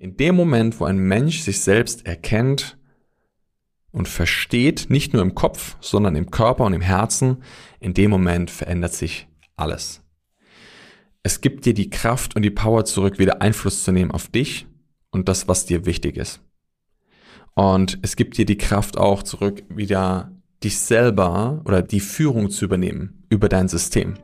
In dem Moment, wo ein Mensch sich selbst erkennt und versteht, nicht nur im Kopf, sondern im Körper und im Herzen, in dem Moment verändert sich alles. Es gibt dir die Kraft und die Power zurück, wieder Einfluss zu nehmen auf dich und das, was dir wichtig ist. Und es gibt dir die Kraft auch zurück, wieder dich selber oder die Führung zu übernehmen über dein System.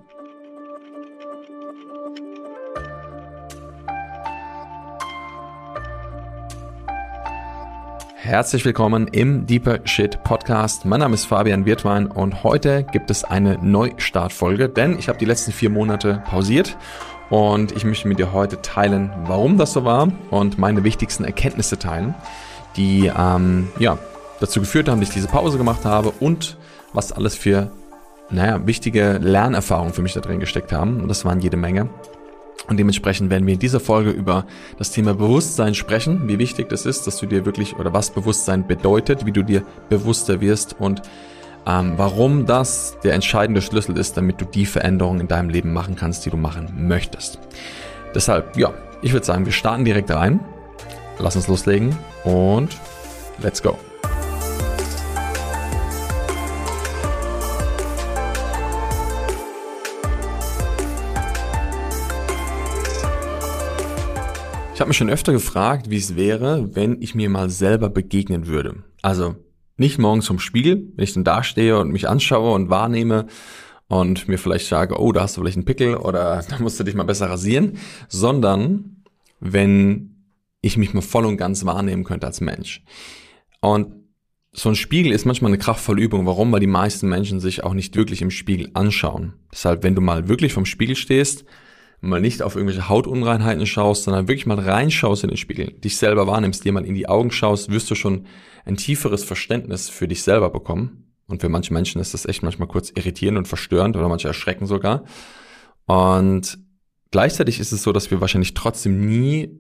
Herzlich willkommen im Deeper Shit Podcast. Mein Name ist Fabian Wirtwein und heute gibt es eine Neustartfolge, denn ich habe die letzten vier Monate pausiert und ich möchte mit dir heute teilen, warum das so war und meine wichtigsten Erkenntnisse teilen, die ähm, ja, dazu geführt haben, dass ich diese Pause gemacht habe und was alles für naja, wichtige Lernerfahrungen für mich da drin gesteckt haben. Und das waren jede Menge. Und dementsprechend werden wir in dieser Folge über das Thema Bewusstsein sprechen, wie wichtig das ist, dass du dir wirklich oder was Bewusstsein bedeutet, wie du dir bewusster wirst und ähm, warum das der entscheidende Schlüssel ist, damit du die Veränderungen in deinem Leben machen kannst, die du machen möchtest. Deshalb, ja, ich würde sagen, wir starten direkt rein. Lass uns loslegen und let's go. Ich habe mich schon öfter gefragt, wie es wäre, wenn ich mir mal selber begegnen würde. Also nicht morgens vom Spiegel, wenn ich dann da stehe und mich anschaue und wahrnehme und mir vielleicht sage, oh, da hast du vielleicht einen Pickel oder da musst du dich mal besser rasieren, sondern wenn ich mich mal voll und ganz wahrnehmen könnte als Mensch. Und so ein Spiegel ist manchmal eine kraftvolle Übung. Warum? Weil die meisten Menschen sich auch nicht wirklich im Spiegel anschauen. Deshalb, wenn du mal wirklich vom Spiegel stehst, mal nicht auf irgendwelche Hautunreinheiten schaust, sondern wirklich mal reinschaust in den Spiegel, dich selber wahrnimmst, dir mal in die Augen schaust, wirst du schon ein tieferes Verständnis für dich selber bekommen. Und für manche Menschen ist das echt manchmal kurz irritierend und verstörend oder manche erschrecken sogar. Und gleichzeitig ist es so, dass wir wahrscheinlich trotzdem nie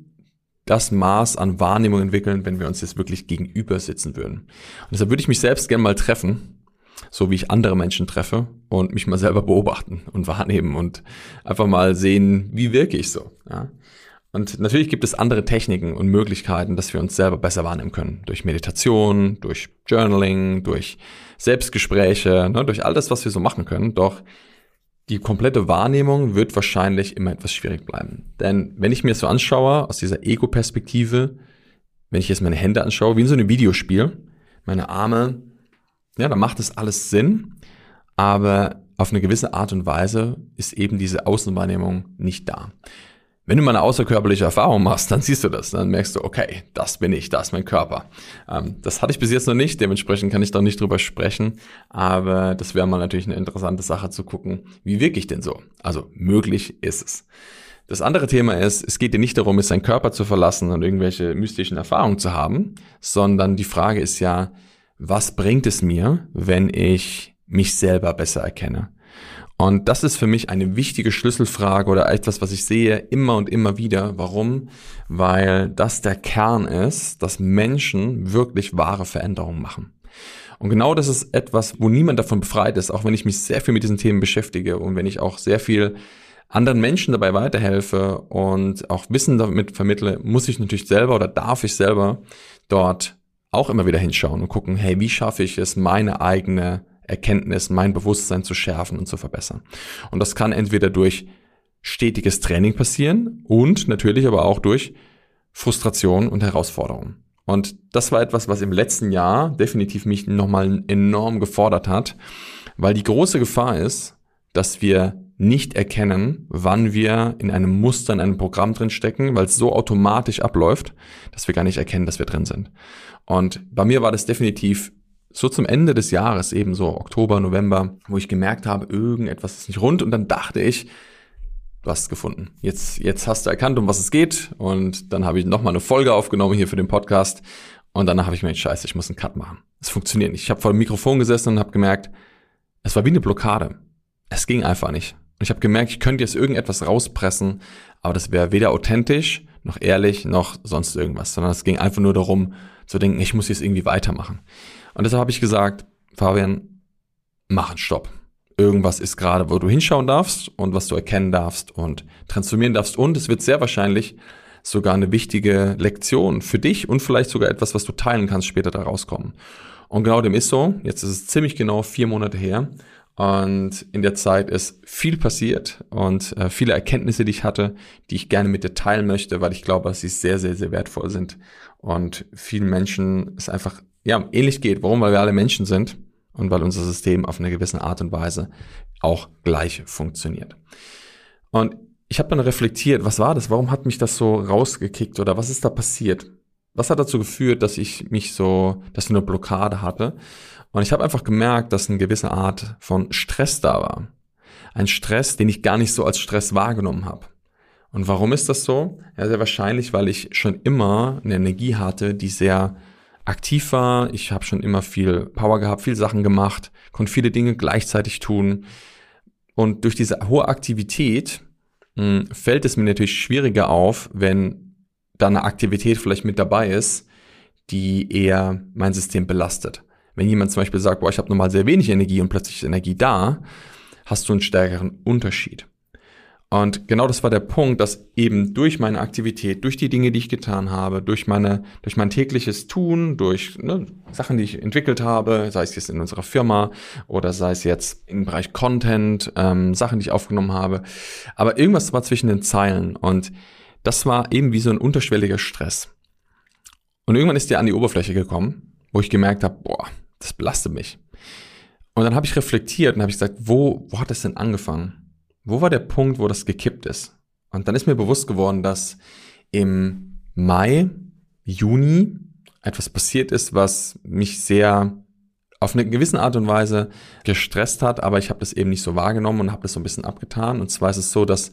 das Maß an Wahrnehmung entwickeln, wenn wir uns jetzt wirklich gegenüber sitzen würden. Und deshalb würde ich mich selbst gerne mal treffen so wie ich andere Menschen treffe und mich mal selber beobachten und wahrnehmen und einfach mal sehen, wie wirke ich so. Ja? Und natürlich gibt es andere Techniken und Möglichkeiten, dass wir uns selber besser wahrnehmen können. Durch Meditation, durch Journaling, durch Selbstgespräche, ne, durch all das, was wir so machen können. Doch die komplette Wahrnehmung wird wahrscheinlich immer etwas schwierig bleiben. Denn wenn ich mir so anschaue, aus dieser Ego-Perspektive, wenn ich jetzt meine Hände anschaue, wie in so einem Videospiel, meine Arme ja, dann macht das alles Sinn, aber auf eine gewisse Art und Weise ist eben diese Außenwahrnehmung nicht da. Wenn du mal eine außerkörperliche Erfahrung machst, dann siehst du das, dann merkst du, okay, das bin ich, das ist mein Körper. Ähm, das hatte ich bis jetzt noch nicht, dementsprechend kann ich da nicht drüber sprechen, aber das wäre mal natürlich eine interessante Sache zu gucken, wie wirke ich denn so? Also möglich ist es. Das andere Thema ist, es geht dir nicht darum, jetzt deinen Körper zu verlassen und irgendwelche mystischen Erfahrungen zu haben, sondern die Frage ist ja, was bringt es mir, wenn ich mich selber besser erkenne? Und das ist für mich eine wichtige Schlüsselfrage oder etwas, was ich sehe immer und immer wieder. Warum? Weil das der Kern ist, dass Menschen wirklich wahre Veränderungen machen. Und genau das ist etwas, wo niemand davon befreit ist, auch wenn ich mich sehr viel mit diesen Themen beschäftige und wenn ich auch sehr viel anderen Menschen dabei weiterhelfe und auch Wissen damit vermittle, muss ich natürlich selber oder darf ich selber dort auch immer wieder hinschauen und gucken, hey, wie schaffe ich es, meine eigene Erkenntnis, mein Bewusstsein zu schärfen und zu verbessern. Und das kann entweder durch stetiges Training passieren und natürlich aber auch durch Frustration und Herausforderungen. Und das war etwas, was im letzten Jahr definitiv mich nochmal enorm gefordert hat, weil die große Gefahr ist, dass wir nicht erkennen, wann wir in einem Muster, in einem Programm drin stecken, weil es so automatisch abläuft, dass wir gar nicht erkennen, dass wir drin sind. Und bei mir war das definitiv so zum Ende des Jahres, eben so Oktober, November, wo ich gemerkt habe, irgendetwas ist nicht rund und dann dachte ich, du hast es gefunden. Jetzt, jetzt hast du erkannt, um was es geht und dann habe ich nochmal eine Folge aufgenommen hier für den Podcast und danach habe ich mir gedacht, scheiße, ich muss einen Cut machen. Es funktioniert nicht. Ich habe vor dem Mikrofon gesessen und habe gemerkt, es war wie eine Blockade. Es ging einfach nicht. Und ich habe gemerkt, ich könnte jetzt irgendetwas rauspressen, aber das wäre weder authentisch, noch ehrlich, noch sonst irgendwas, sondern es ging einfach nur darum, zu denken, ich muss jetzt irgendwie weitermachen. Und deshalb habe ich gesagt, Fabian, mach einen Stopp. Irgendwas ist gerade, wo du hinschauen darfst und was du erkennen darfst und transformieren darfst. Und es wird sehr wahrscheinlich sogar eine wichtige Lektion für dich und vielleicht sogar etwas, was du teilen kannst, später da rauskommen. Und genau dem ist so. Jetzt ist es ziemlich genau vier Monate her. Und in der Zeit ist viel passiert und äh, viele Erkenntnisse, die ich hatte, die ich gerne mit dir teilen möchte, weil ich glaube, dass sie sehr, sehr, sehr wertvoll sind. Und vielen Menschen es einfach ja, ähnlich geht. Warum? Weil wir alle Menschen sind und weil unser System auf eine gewisse Art und Weise auch gleich funktioniert. Und ich habe dann reflektiert, was war das? Warum hat mich das so rausgekickt oder was ist da passiert? Was hat dazu geführt, dass ich mich so, dass ich eine Blockade hatte? Und ich habe einfach gemerkt, dass eine gewisse Art von Stress da war. Ein Stress, den ich gar nicht so als Stress wahrgenommen habe. Und warum ist das so? Ja, sehr wahrscheinlich, weil ich schon immer eine Energie hatte, die sehr aktiv war. Ich habe schon immer viel Power gehabt, viel Sachen gemacht, konnte viele Dinge gleichzeitig tun. Und durch diese hohe Aktivität mh, hm, fällt es mir natürlich schwieriger auf, wenn da eine Aktivität vielleicht mit dabei ist, die eher mein System belastet. Wenn jemand zum Beispiel sagt, boah, ich habe normal sehr wenig Energie und plötzlich ist Energie da, hast du einen stärkeren Unterschied. Und genau das war der Punkt, dass eben durch meine Aktivität, durch die Dinge, die ich getan habe, durch meine, durch mein tägliches Tun, durch ne, Sachen, die ich entwickelt habe, sei es jetzt in unserer Firma oder sei es jetzt im Bereich Content, ähm, Sachen, die ich aufgenommen habe, aber irgendwas war zwischen den Zeilen und das war eben wie so ein unterschwelliger Stress. Und irgendwann ist der an die Oberfläche gekommen, wo ich gemerkt habe, boah, das belastet mich. Und dann habe ich reflektiert und habe gesagt, wo, wo hat das denn angefangen? Wo war der Punkt, wo das gekippt ist? Und dann ist mir bewusst geworden, dass im Mai, Juni etwas passiert ist, was mich sehr auf eine gewisse Art und Weise gestresst hat, aber ich habe das eben nicht so wahrgenommen und habe das so ein bisschen abgetan. Und zwar ist es so, dass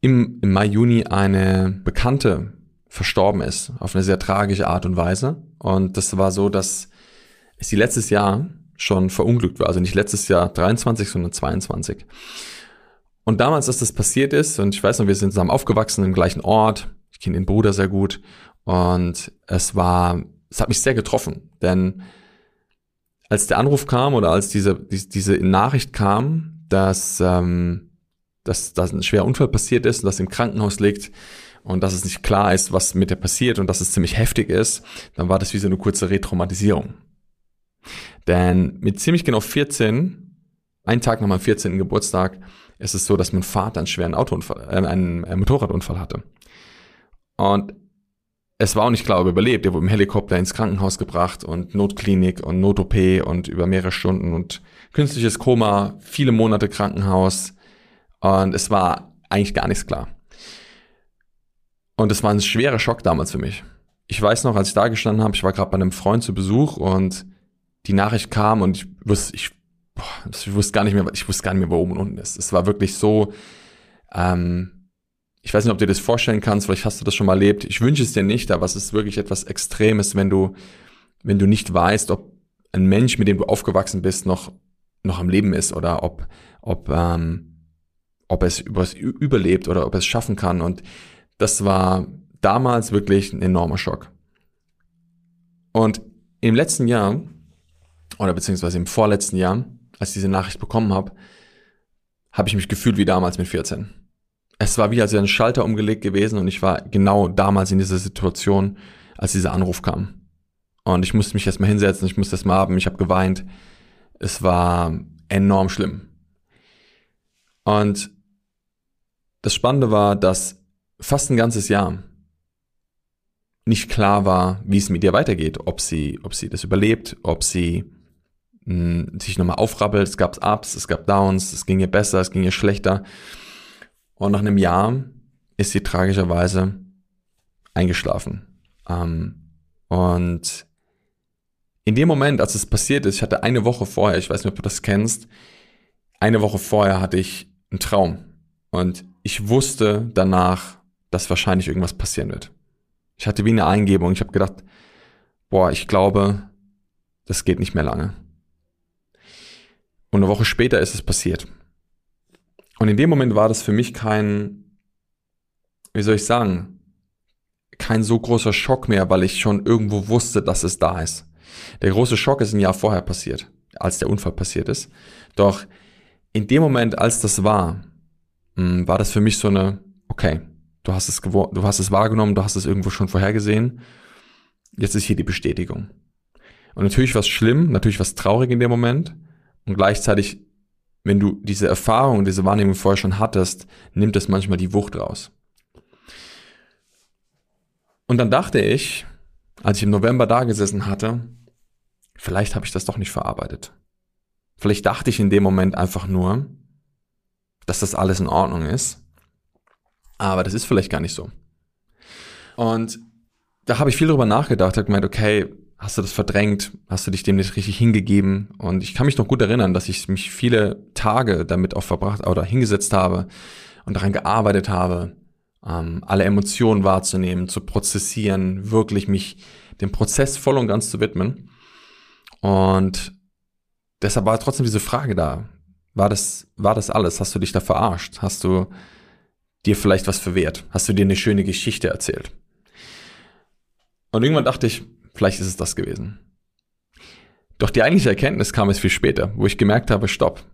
im, im Mai, Juni eine Bekannte verstorben ist, auf eine sehr tragische Art und Weise. Und das war so, dass sie letztes Jahr schon verunglückt war. Also nicht letztes Jahr 23, sondern 22. Und damals, als das passiert ist, und ich weiß noch, wir sind zusammen aufgewachsen im gleichen Ort, ich kenne den Bruder sehr gut, und es war, es hat mich sehr getroffen, denn als der Anruf kam oder als diese, diese, diese Nachricht kam, dass, ähm, dass, dass ein schwerer Unfall passiert ist und dass im Krankenhaus liegt und dass es nicht klar ist, was mit der passiert und dass es ziemlich heftig ist, dann war das wie so eine kurze Retraumatisierung. Denn mit ziemlich genau 14, einen Tag nach meinem 14. Geburtstag, ist es so, dass mein Vater einen schweren Autounfall, äh, einen, einen Motorradunfall hatte. Und es war auch nicht klar, ob er überlebt. Er wurde im Helikopter ins Krankenhaus gebracht und Notklinik und Not-OP und über mehrere Stunden und künstliches Koma, viele Monate Krankenhaus. Und es war eigentlich gar nichts klar. Und es war ein schwerer Schock damals für mich. Ich weiß noch, als ich da gestanden habe, ich war gerade bei einem Freund zu Besuch und die Nachricht kam und ich wusste, ich, boah, ich wusste gar nicht mehr, ich wusste gar nicht mehr, wo oben und unten ist. Es war wirklich so, ähm, ich weiß nicht, ob du dir das vorstellen kannst, vielleicht hast du das schon mal erlebt. Ich wünsche es dir nicht, aber es ist wirklich etwas Extremes, wenn du, wenn du nicht weißt, ob ein Mensch, mit dem du aufgewachsen bist, noch, noch am Leben ist oder ob, ob, ähm, ob es überlebt oder ob es schaffen kann. Und das war damals wirklich ein enormer Schock. Und im letzten Jahr oder beziehungsweise im vorletzten Jahr, als ich diese Nachricht bekommen habe, habe ich mich gefühlt wie damals mit 14. Es war wie als wäre ein Schalter umgelegt gewesen und ich war genau damals in dieser Situation, als dieser Anruf kam. Und ich musste mich erstmal hinsetzen, ich musste erstmal haben, ich habe geweint. Es war enorm schlimm. Und das Spannende war, dass fast ein ganzes Jahr nicht klar war, wie es mit ihr weitergeht, ob sie, ob sie das überlebt, ob sie sich nochmal aufrappelt. Es gab Ups, es gab Downs, es ging ihr besser, es ging ihr schlechter. Und nach einem Jahr ist sie tragischerweise eingeschlafen. Ähm, und in dem Moment, als es passiert ist, ich hatte eine Woche vorher, ich weiß nicht, ob du das kennst, eine Woche vorher hatte ich einen Traum. Und ich wusste danach, dass wahrscheinlich irgendwas passieren wird. Ich hatte wie eine Eingebung. Ich habe gedacht, boah, ich glaube, das geht nicht mehr lange. Und eine Woche später ist es passiert. Und in dem Moment war das für mich kein, wie soll ich sagen, kein so großer Schock mehr, weil ich schon irgendwo wusste, dass es da ist. Der große Schock ist ein Jahr vorher passiert, als der Unfall passiert ist. Doch in dem Moment, als das war, hm, war das für mich so eine, okay, du hast es du hast es wahrgenommen, du hast es irgendwo schon vorhergesehen. Jetzt ist hier die Bestätigung. Und natürlich war es schlimm, natürlich war es traurig in dem Moment. Und gleichzeitig, wenn du diese Erfahrung, diese Wahrnehmung vorher schon hattest, nimmt es manchmal die Wucht raus. Und dann dachte ich, als ich im November da gesessen hatte, vielleicht habe ich das doch nicht verarbeitet. Vielleicht dachte ich in dem Moment einfach nur, dass das alles in Ordnung ist. Aber das ist vielleicht gar nicht so. Und da habe ich viel drüber nachgedacht, habe gemeint, okay, hast du das verdrängt? Hast du dich dem nicht richtig hingegeben? Und ich kann mich noch gut erinnern, dass ich mich viele Tage damit auch verbracht oder hingesetzt habe und daran gearbeitet habe, ähm, alle Emotionen wahrzunehmen, zu prozessieren, wirklich mich dem Prozess voll und ganz zu widmen. Und deshalb war trotzdem diese Frage da. War das, war das alles? Hast du dich da verarscht? Hast du dir vielleicht was verwehrt? Hast du dir eine schöne Geschichte erzählt? Und irgendwann dachte ich, vielleicht ist es das gewesen. Doch die eigentliche Erkenntnis kam es viel später, wo ich gemerkt habe, stopp.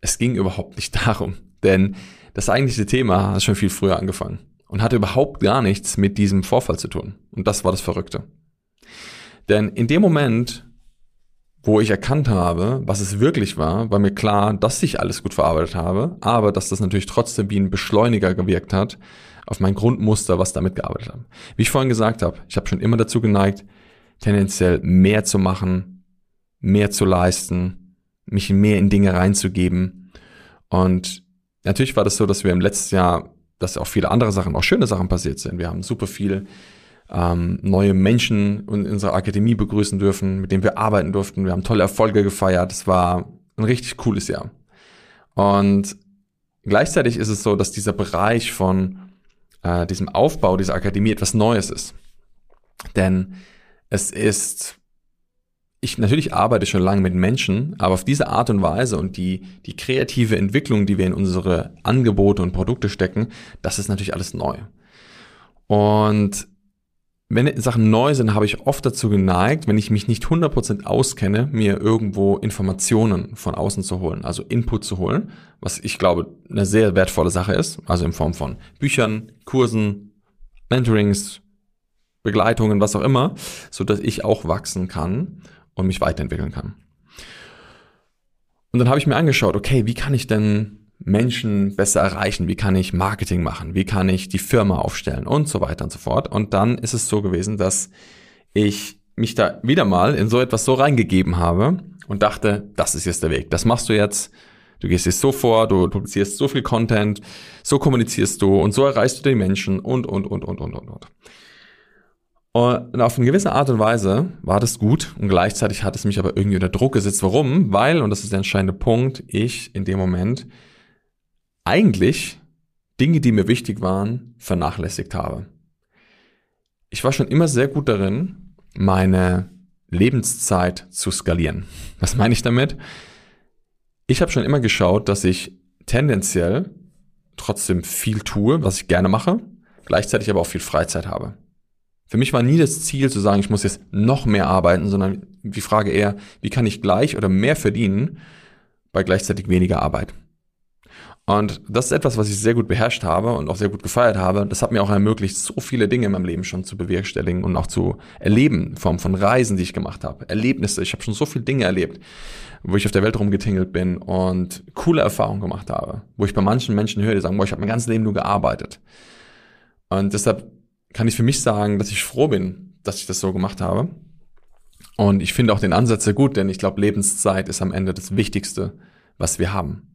Es ging überhaupt nicht darum. Denn das eigentliche Thema hat schon viel früher angefangen und hatte überhaupt gar nichts mit diesem Vorfall zu tun. Und das war das Verrückte. Denn in dem Moment, wo ich erkannt habe, was es wirklich war, war mir klar, dass ich alles gut verarbeitet habe, aber dass das natürlich trotzdem wie ein Beschleuniger gewirkt hat auf mein Grundmuster, was damit gearbeitet habe. Wie ich vorhin gesagt habe, ich habe schon immer dazu geneigt, tendenziell mehr zu machen, mehr zu leisten, mich mehr in Dinge reinzugeben. Und natürlich war das so, dass wir im letzten Jahr, dass auch viele andere Sachen, auch schöne Sachen passiert sind. Wir haben super viel ähm, neue Menschen in unserer Akademie begrüßen dürfen, mit denen wir arbeiten durften. Wir haben tolle Erfolge gefeiert. Es war ein richtig cooles Jahr. Und gleichzeitig ist es so, dass dieser Bereich von äh, diesem Aufbau dieser Akademie etwas Neues ist. Denn es ist, ich natürlich arbeite schon lange mit Menschen, aber auf diese Art und Weise und die, die kreative Entwicklung, die wir in unsere Angebote und Produkte stecken, das ist natürlich alles neu. Und wenn Sachen neu sind, habe ich oft dazu geneigt, wenn ich mich nicht 100% auskenne, mir irgendwo Informationen von außen zu holen, also Input zu holen, was ich glaube eine sehr wertvolle Sache ist, also in Form von Büchern, Kursen, Mentorings, Begleitungen, was auch immer, so dass ich auch wachsen kann und mich weiterentwickeln kann. Und dann habe ich mir angeschaut, okay, wie kann ich denn Menschen besser erreichen? Wie kann ich Marketing machen? Wie kann ich die Firma aufstellen? Und so weiter und so fort. Und dann ist es so gewesen, dass ich mich da wieder mal in so etwas so reingegeben habe und dachte, das ist jetzt der Weg. Das machst du jetzt. Du gehst jetzt so vor, du publizierst so viel Content, so kommunizierst du und so erreichst du die Menschen und, und, und, und, und, und, und. Und auf eine gewisse Art und Weise war das gut und gleichzeitig hat es mich aber irgendwie unter Druck gesetzt. Warum? Weil, und das ist der entscheidende Punkt, ich in dem Moment eigentlich Dinge, die mir wichtig waren, vernachlässigt habe. Ich war schon immer sehr gut darin, meine Lebenszeit zu skalieren. Was meine ich damit? Ich habe schon immer geschaut, dass ich tendenziell trotzdem viel tue, was ich gerne mache, gleichzeitig aber auch viel Freizeit habe. Für mich war nie das Ziel zu sagen, ich muss jetzt noch mehr arbeiten, sondern die Frage eher, wie kann ich gleich oder mehr verdienen bei gleichzeitig weniger Arbeit. Und das ist etwas, was ich sehr gut beherrscht habe und auch sehr gut gefeiert habe. Das hat mir auch ermöglicht, so viele Dinge in meinem Leben schon zu bewerkstelligen und auch zu erleben, in Form von Reisen, die ich gemacht habe, Erlebnisse. Ich habe schon so viele Dinge erlebt, wo ich auf der Welt rumgetingelt bin und coole Erfahrungen gemacht habe, wo ich bei manchen Menschen höre, die sagen, boah, ich habe mein ganzes Leben nur gearbeitet. Und deshalb kann ich für mich sagen, dass ich froh bin, dass ich das so gemacht habe. Und ich finde auch den Ansatz sehr gut, denn ich glaube, Lebenszeit ist am Ende das Wichtigste, was wir haben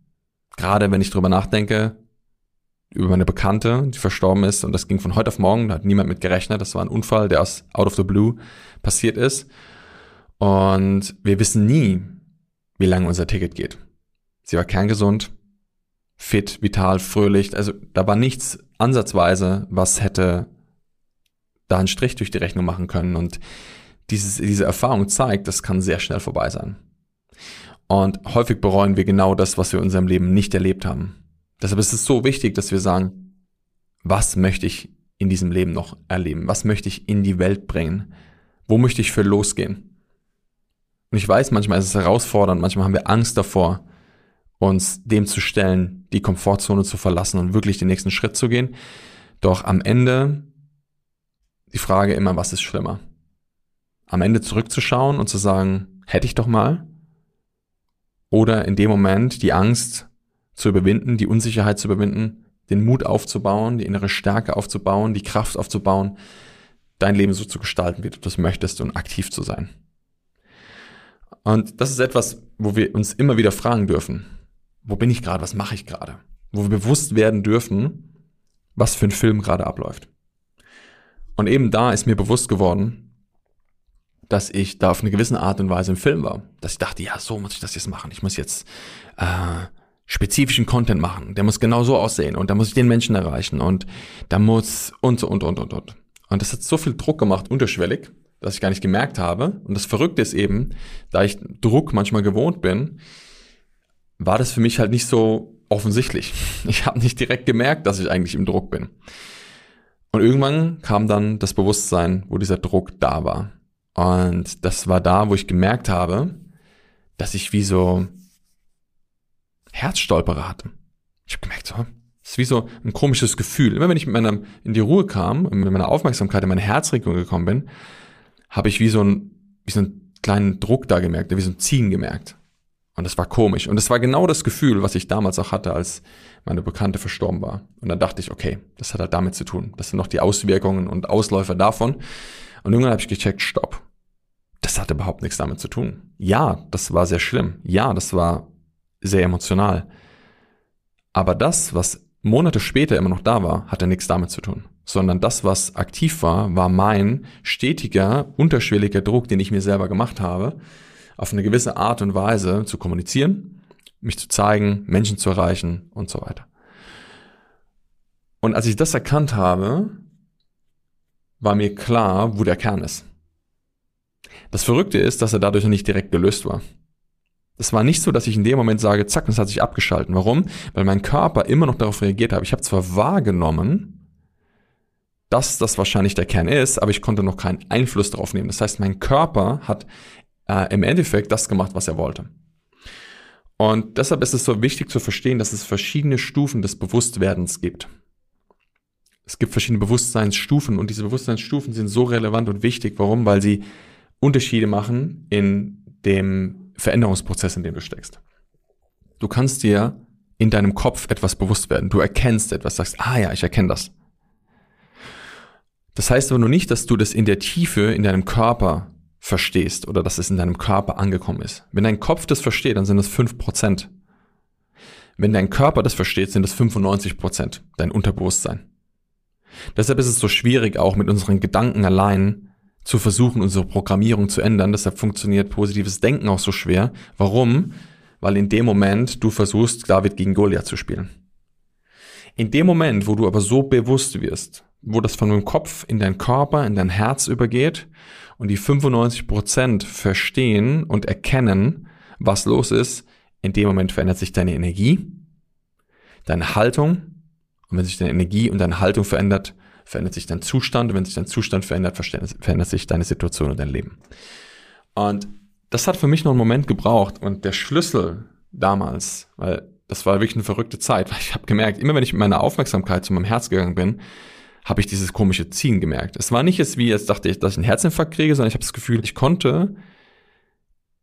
gerade wenn ich drüber nachdenke, über meine Bekannte, die verstorben ist, und das ging von heute auf morgen, da hat niemand mit gerechnet, das war ein Unfall, der aus out of the blue passiert ist. Und wir wissen nie, wie lange unser Ticket geht. Sie war kerngesund, fit, vital, fröhlich, also da war nichts ansatzweise, was hätte da einen Strich durch die Rechnung machen können. Und dieses, diese Erfahrung zeigt, das kann sehr schnell vorbei sein. Und häufig bereuen wir genau das, was wir in unserem Leben nicht erlebt haben. Deshalb ist es so wichtig, dass wir sagen, was möchte ich in diesem Leben noch erleben? Was möchte ich in die Welt bringen? Wo möchte ich für losgehen? Und ich weiß, manchmal ist es herausfordernd, manchmal haben wir Angst davor, uns dem zu stellen, die Komfortzone zu verlassen und wirklich den nächsten Schritt zu gehen. Doch am Ende die Frage immer, was ist schlimmer? Am Ende zurückzuschauen und zu sagen, hätte ich doch mal? Oder in dem Moment die Angst zu überwinden, die Unsicherheit zu überwinden, den Mut aufzubauen, die innere Stärke aufzubauen, die Kraft aufzubauen, dein Leben so zu gestalten, wie du das möchtest und aktiv zu sein. Und das ist etwas, wo wir uns immer wieder fragen dürfen. Wo bin ich gerade? Was mache ich gerade? Wo wir bewusst werden dürfen, was für ein Film gerade abläuft. Und eben da ist mir bewusst geworden, dass ich da auf eine gewisse Art und Weise im Film war. Dass ich dachte, ja, so muss ich das jetzt machen. Ich muss jetzt äh, spezifischen Content machen. Der muss genau so aussehen und da muss ich den Menschen erreichen und da muss und so und und und und. Und das hat so viel Druck gemacht, unterschwellig, dass ich gar nicht gemerkt habe. Und das Verrückte ist eben, da ich Druck manchmal gewohnt bin, war das für mich halt nicht so offensichtlich. Ich habe nicht direkt gemerkt, dass ich eigentlich im Druck bin. Und irgendwann kam dann das Bewusstsein, wo dieser Druck da war. Und das war da, wo ich gemerkt habe, dass ich wie so Herzstolperer hatte. Ich habe gemerkt, so, das ist wie so ein komisches Gefühl. Immer wenn ich mit meiner, in die Ruhe kam, mit meiner Aufmerksamkeit in meine Herzregion gekommen bin, habe ich wie so, ein, wie so einen kleinen Druck da gemerkt, wie so ein Ziehen gemerkt. Und das war komisch. Und das war genau das Gefühl, was ich damals auch hatte, als meine Bekannte verstorben war. Und dann dachte ich, okay, das hat halt damit zu tun. Das sind noch die Auswirkungen und Ausläufer davon. Und irgendwann habe ich gecheckt, stopp. Das hat überhaupt nichts damit zu tun. Ja, das war sehr schlimm. Ja, das war sehr emotional. Aber das, was Monate später immer noch da war, hatte nichts damit zu tun. Sondern das, was aktiv war, war mein stetiger, unterschwelliger Druck, den ich mir selber gemacht habe, auf eine gewisse Art und Weise zu kommunizieren, mich zu zeigen, Menschen zu erreichen und so weiter. Und als ich das erkannt habe, war mir klar, wo der Kern ist. Das Verrückte ist, dass er dadurch noch nicht direkt gelöst war. Es war nicht so, dass ich in dem Moment sage, zack, das hat sich abgeschalten. Warum? Weil mein Körper immer noch darauf reagiert hat. Ich habe zwar wahrgenommen, dass das wahrscheinlich der Kern ist, aber ich konnte noch keinen Einfluss darauf nehmen. Das heißt, mein Körper hat äh, im Endeffekt das gemacht, was er wollte. Und deshalb ist es so wichtig zu verstehen, dass es verschiedene Stufen des Bewusstwerdens gibt. Es gibt verschiedene Bewusstseinsstufen und diese Bewusstseinsstufen sind so relevant und wichtig. Warum? Weil sie Unterschiede machen in dem Veränderungsprozess, in dem du steckst. Du kannst dir in deinem Kopf etwas bewusst werden. Du erkennst etwas, sagst, ah ja, ich erkenne das. Das heißt aber nur nicht, dass du das in der Tiefe in deinem Körper verstehst oder dass es in deinem Körper angekommen ist. Wenn dein Kopf das versteht, dann sind es fünf Prozent. Wenn dein Körper das versteht, sind es 95%, Prozent, dein Unterbewusstsein. Deshalb ist es so schwierig, auch mit unseren Gedanken allein zu versuchen, unsere Programmierung zu ändern. Deshalb funktioniert positives Denken auch so schwer. Warum? Weil in dem Moment du versuchst, David gegen Goliath zu spielen. In dem Moment, wo du aber so bewusst wirst, wo das von deinem Kopf in dein Körper, in dein Herz übergeht und die 95 Prozent verstehen und erkennen, was los ist, in dem Moment verändert sich deine Energie, deine Haltung. Und wenn sich deine Energie und deine Haltung verändert, verändert sich dein Zustand und wenn sich dein Zustand verändert, verändert sich deine Situation und dein Leben. Und das hat für mich noch einen Moment gebraucht und der Schlüssel damals, weil das war wirklich eine verrückte Zeit, weil ich habe gemerkt, immer wenn ich mit meiner Aufmerksamkeit zu meinem Herz gegangen bin, habe ich dieses komische Ziehen gemerkt. Es war nicht jetzt wie, als dachte ich, dass ich einen Herzinfarkt kriege, sondern ich habe das Gefühl, ich konnte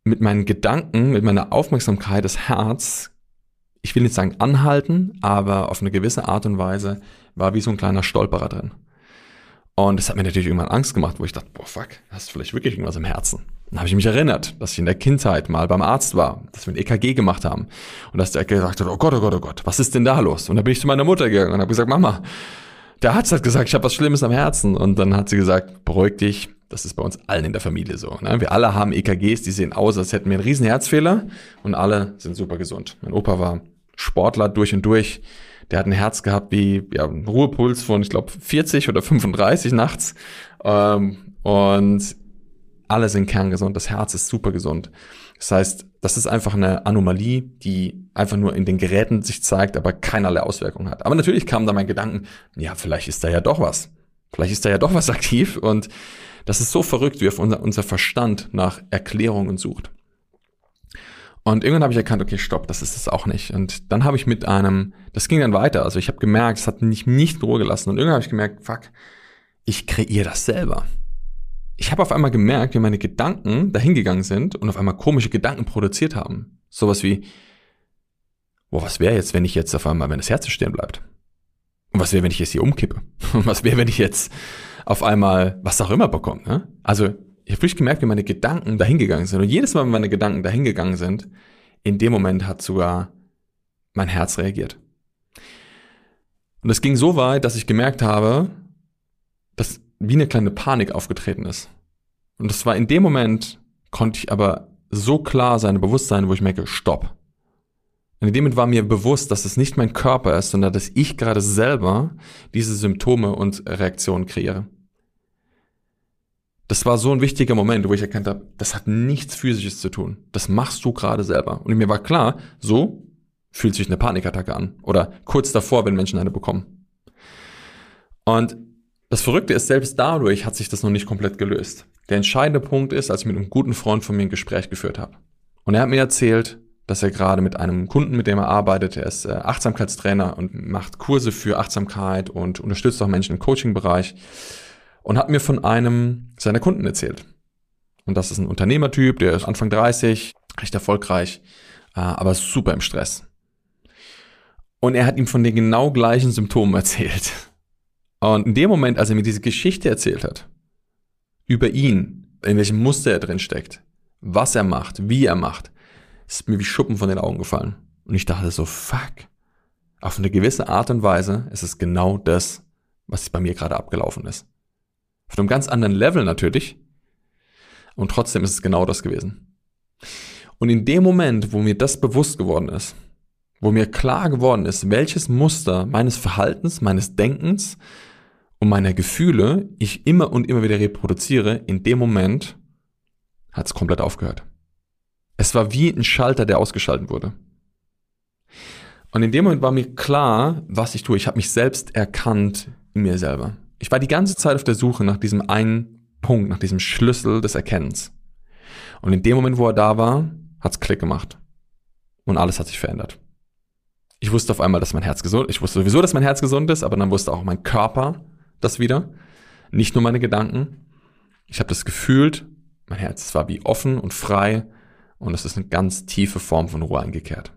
mit meinen Gedanken, mit meiner Aufmerksamkeit das Herz, ich will nicht sagen anhalten, aber auf eine gewisse Art und Weise war wie so ein kleiner Stolperer drin. Und das hat mir natürlich irgendwann Angst gemacht, wo ich dachte, boah, fuck, hast du vielleicht wirklich irgendwas im Herzen? Dann habe ich mich erinnert, dass ich in der Kindheit mal beim Arzt war, dass wir ein EKG gemacht haben und dass der gesagt hat, oh Gott, oh Gott, oh Gott, was ist denn da los? Und da bin ich zu meiner Mutter gegangen und habe gesagt, Mama, der Arzt hat gesagt, ich habe was Schlimmes am Herzen. Und dann hat sie gesagt, beruhig dich, das ist bei uns allen in der Familie so. Ne? Wir alle haben EKGs, die sehen aus, als hätten wir einen riesen Herzfehler und alle sind super gesund. Mein Opa war Sportler durch und durch der hat ein Herz gehabt wie ja, ein Ruhepuls von, ich glaube, 40 oder 35 nachts. Ähm, und alle sind kerngesund. Das Herz ist super gesund. Das heißt, das ist einfach eine Anomalie, die einfach nur in den Geräten sich zeigt, aber keinerlei Auswirkungen hat. Aber natürlich kam da mein Gedanken, ja, vielleicht ist da ja doch was. Vielleicht ist da ja doch was aktiv und das ist so verrückt, wie auf unser, unser Verstand nach Erklärungen sucht. Und irgendwann habe ich erkannt, okay, stopp, das ist es auch nicht. Und dann habe ich mit einem, das ging dann weiter. Also ich habe gemerkt, es hat mich nicht in Ruhe gelassen. Und irgendwann habe ich gemerkt, fuck, ich kreiere das selber. Ich habe auf einmal gemerkt, wie meine Gedanken dahingegangen sind und auf einmal komische Gedanken produziert haben. Sowas wie, boah, was wäre jetzt, wenn ich jetzt auf einmal, wenn das Herz stehen bleibt? Und was wäre, wenn ich jetzt hier umkippe? Und was wäre, wenn ich jetzt auf einmal was auch immer bekomme? Ne? Also ich habe wirklich gemerkt, wie meine Gedanken dahingegangen sind. Und jedes Mal, wenn meine Gedanken dahingegangen sind, in dem Moment hat sogar mein Herz reagiert. Und es ging so weit, dass ich gemerkt habe, dass wie eine kleine Panik aufgetreten ist. Und das war in dem Moment, konnte ich aber so klar sein Bewusstsein, wo ich merke, stopp. Und in dem Moment war mir bewusst, dass es nicht mein Körper ist, sondern dass ich gerade selber diese Symptome und Reaktionen kreiere. Das war so ein wichtiger Moment, wo ich erkannt habe, das hat nichts Physisches zu tun. Das machst du gerade selber. Und mir war klar, so fühlt sich eine Panikattacke an. Oder kurz davor, wenn Menschen eine bekommen. Und das Verrückte ist, selbst dadurch hat sich das noch nicht komplett gelöst. Der entscheidende Punkt ist, als ich mit einem guten Freund von mir ein Gespräch geführt habe. Und er hat mir erzählt, dass er gerade mit einem Kunden, mit dem er arbeitet, er ist äh, Achtsamkeitstrainer und macht Kurse für Achtsamkeit und unterstützt auch Menschen im Coaching-Bereich und hat mir von einem seiner Kunden erzählt. Und das ist ein Unternehmertyp, der ist Anfang 30, recht erfolgreich, äh, aber super im Stress. Und er hat ihm von den genau gleichen Symptomen erzählt. Und in dem Moment, als er mir diese Geschichte erzählt hat, über ihn, in welchem Muster er drin steckt, was er macht, wie er macht, ist mir wie Schuppen von den Augen gefallen. Und ich dachte so, fuck. Auf eine gewisse Art und Weise ist es genau das, was bei mir gerade abgelaufen ist. Auf einem ganz anderen Level natürlich. Und trotzdem ist es genau das gewesen. Und in dem Moment, wo mir das bewusst geworden ist, wo mir klar geworden ist, welches Muster meines Verhaltens, meines Denkens, und meine Gefühle ich immer und immer wieder reproduziere, in dem Moment hat es komplett aufgehört. Es war wie ein Schalter, der ausgeschaltet wurde. Und in dem Moment war mir klar, was ich tue. Ich habe mich selbst erkannt in mir selber. Ich war die ganze Zeit auf der Suche nach diesem einen Punkt, nach diesem Schlüssel des Erkennens. Und in dem Moment, wo er da war, hat's Klick gemacht. Und alles hat sich verändert. Ich wusste auf einmal, dass mein Herz gesund ist. Ich wusste sowieso, dass mein Herz gesund ist, aber dann wusste auch mein Körper, das wieder. Nicht nur meine Gedanken. Ich habe das gefühlt, mein Herz war wie offen und frei und es ist eine ganz tiefe Form von Ruhe eingekehrt.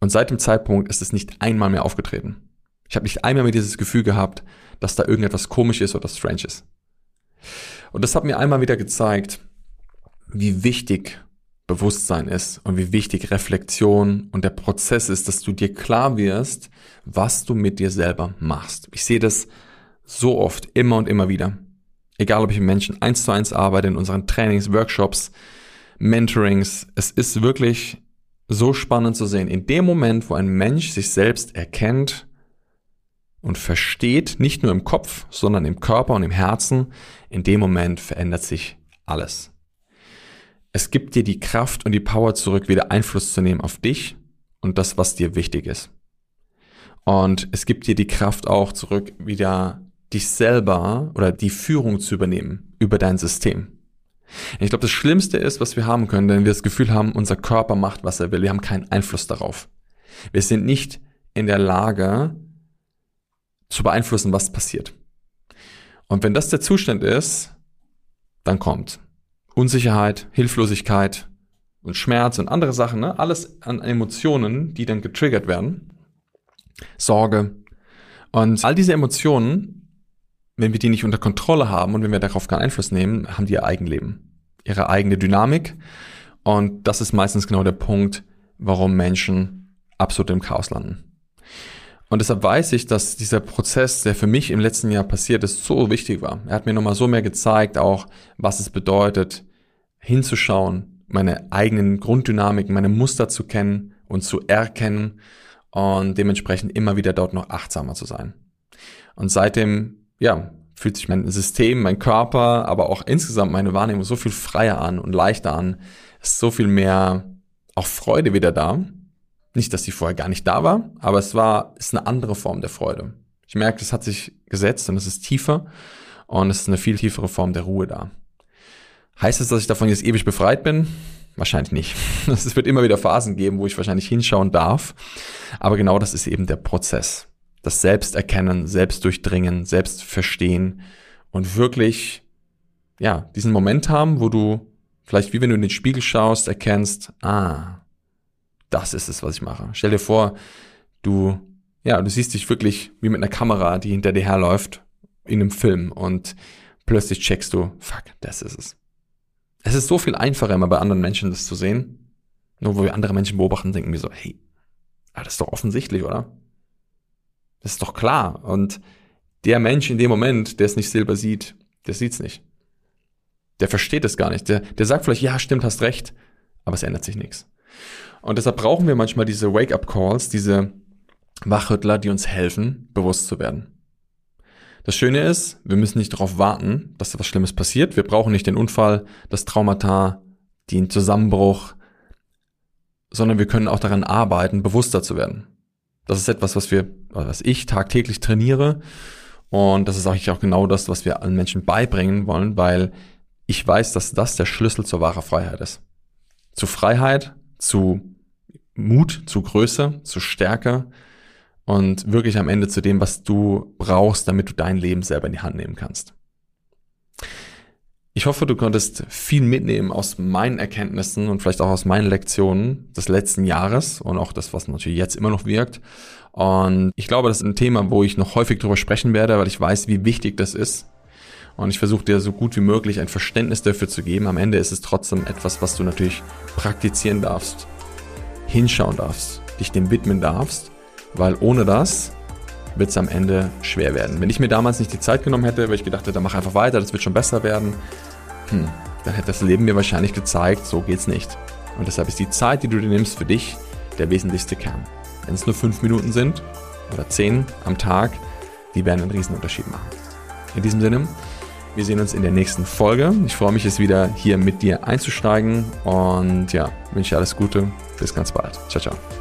Und seit dem Zeitpunkt ist es nicht einmal mehr aufgetreten. Ich habe nicht einmal mehr dieses Gefühl gehabt, dass da irgendetwas komisch ist oder strange ist. Und das hat mir einmal wieder gezeigt, wie wichtig Bewusstsein ist und wie wichtig Reflexion und der Prozess ist, dass du dir klar wirst, was du mit dir selber machst. Ich sehe das so oft, immer und immer wieder. Egal, ob ich mit Menschen eins zu eins arbeite, in unseren Trainings, Workshops, Mentorings. Es ist wirklich so spannend zu sehen. In dem Moment, wo ein Mensch sich selbst erkennt und versteht, nicht nur im Kopf, sondern im Körper und im Herzen, in dem Moment verändert sich alles. Es gibt dir die Kraft und die Power zurück, wieder Einfluss zu nehmen auf dich und das, was dir wichtig ist. Und es gibt dir die Kraft auch zurück, wieder dich selber oder die Führung zu übernehmen über dein System. Ich glaube, das Schlimmste ist, was wir haben können, wenn wir das Gefühl haben, unser Körper macht, was er will. Wir haben keinen Einfluss darauf. Wir sind nicht in der Lage zu beeinflussen, was passiert. Und wenn das der Zustand ist, dann kommt Unsicherheit, Hilflosigkeit und Schmerz und andere Sachen, ne? alles an Emotionen, die dann getriggert werden. Sorge. Und all diese Emotionen wenn wir die nicht unter Kontrolle haben und wenn wir darauf keinen Einfluss nehmen, haben die ihr Eigenleben, ihre eigene Dynamik. Und das ist meistens genau der Punkt, warum Menschen absolut im Chaos landen. Und deshalb weiß ich, dass dieser Prozess, der für mich im letzten Jahr passiert ist, so wichtig war. Er hat mir nochmal so mehr gezeigt, auch was es bedeutet, hinzuschauen, meine eigenen Grunddynamiken, meine Muster zu kennen und zu erkennen und dementsprechend immer wieder dort noch achtsamer zu sein. Und seitdem ja, fühlt sich mein System, mein Körper, aber auch insgesamt meine Wahrnehmung so viel freier an und leichter an. Ist so viel mehr auch Freude wieder da. Nicht, dass die vorher gar nicht da war, aber es war, ist eine andere Form der Freude. Ich merke, es hat sich gesetzt und es ist tiefer und es ist eine viel tiefere Form der Ruhe da. Heißt es, dass ich davon jetzt ewig befreit bin? Wahrscheinlich nicht. Es wird immer wieder Phasen geben, wo ich wahrscheinlich hinschauen darf. Aber genau das ist eben der Prozess. Das Selbsterkennen, Selbstdurchdringen, Selbstverstehen und wirklich, ja, diesen Moment haben, wo du vielleicht wie wenn du in den Spiegel schaust, erkennst, ah, das ist es, was ich mache. Stell dir vor, du, ja, du siehst dich wirklich wie mit einer Kamera, die hinter dir herläuft in einem Film und plötzlich checkst du, fuck, das ist es. Es ist so viel einfacher, immer bei anderen Menschen das zu sehen. Nur wo wir andere Menschen beobachten, denken wir so, hey, ah, das ist doch offensichtlich, oder? Das ist doch klar. Und der Mensch in dem Moment, der es nicht selber sieht, der sieht's nicht. Der versteht es gar nicht. Der, der sagt vielleicht, ja, stimmt, hast recht, aber es ändert sich nichts. Und deshalb brauchen wir manchmal diese Wake-up-Calls, diese Wachrüttler, die uns helfen, bewusst zu werden. Das Schöne ist, wir müssen nicht darauf warten, dass etwas Schlimmes passiert. Wir brauchen nicht den Unfall, das Traumata, den Zusammenbruch, sondern wir können auch daran arbeiten, bewusster zu werden. Das ist etwas, was wir, was ich tagtäglich trainiere. Und das ist eigentlich auch genau das, was wir allen Menschen beibringen wollen, weil ich weiß, dass das der Schlüssel zur wahren Freiheit ist. Zu Freiheit, zu Mut, zu Größe, zu Stärke und wirklich am Ende zu dem, was du brauchst, damit du dein Leben selber in die Hand nehmen kannst. Ich hoffe, du konntest viel mitnehmen aus meinen Erkenntnissen und vielleicht auch aus meinen Lektionen des letzten Jahres und auch das, was natürlich jetzt immer noch wirkt. Und ich glaube, das ist ein Thema, wo ich noch häufig drüber sprechen werde, weil ich weiß, wie wichtig das ist. Und ich versuche dir so gut wie möglich ein Verständnis dafür zu geben. Am Ende ist es trotzdem etwas, was du natürlich praktizieren darfst, hinschauen darfst, dich dem widmen darfst, weil ohne das wird es am Ende schwer werden. Wenn ich mir damals nicht die Zeit genommen hätte, weil ich gedacht hätte, mach einfach weiter, das wird schon besser werden, hm, dann hätte das Leben mir wahrscheinlich gezeigt, so geht's nicht. Und deshalb ist die Zeit, die du dir nimmst für dich, der wesentlichste Kern. Wenn es nur fünf Minuten sind oder zehn am Tag, die werden einen Riesenunterschied machen. In diesem Sinne, wir sehen uns in der nächsten Folge. Ich freue mich, es wieder hier mit dir einzusteigen und ja, wünsche dir alles Gute. Bis ganz bald. Ciao, ciao.